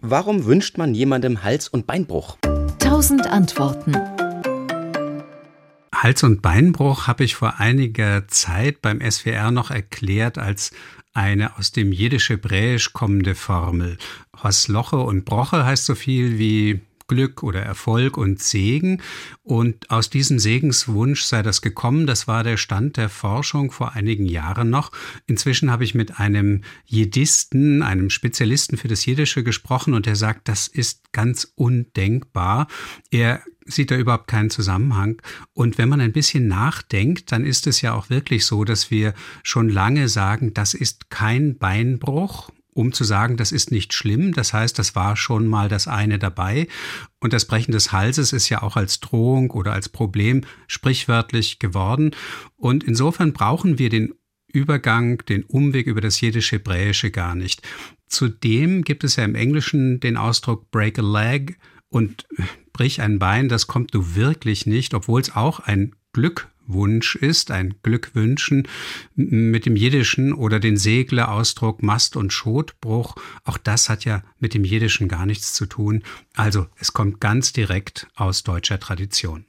Warum wünscht man jemandem Hals- und Beinbruch? Tausend Antworten. Hals- und Beinbruch habe ich vor einiger Zeit beim SWR noch erklärt als eine aus dem Jiddisch-Hebräisch kommende Formel. Hosloche und Broche heißt so viel wie Glück oder Erfolg und Segen. Und aus diesem Segenswunsch sei das gekommen. Das war der Stand der Forschung vor einigen Jahren noch. Inzwischen habe ich mit einem Jiddisten, einem Spezialisten für das Jiddische gesprochen und er sagt, das ist ganz undenkbar. Er sieht da überhaupt keinen Zusammenhang. Und wenn man ein bisschen nachdenkt, dann ist es ja auch wirklich so, dass wir schon lange sagen, das ist kein Beinbruch um zu sagen, das ist nicht schlimm. Das heißt, das war schon mal das eine dabei. Und das Brechen des Halses ist ja auch als Drohung oder als Problem sprichwörtlich geworden. Und insofern brauchen wir den Übergang, den Umweg über das Jiddisch-Hebräische gar nicht. Zudem gibt es ja im Englischen den Ausdruck break a leg und brich ein Bein, das kommt du wirklich nicht, obwohl es auch ein Glück Wunsch ist, ein Glückwünschen mit dem Jiddischen oder den Segler-Ausdruck Mast- und Schotbruch. Auch das hat ja mit dem Jiddischen gar nichts zu tun. Also es kommt ganz direkt aus deutscher Tradition.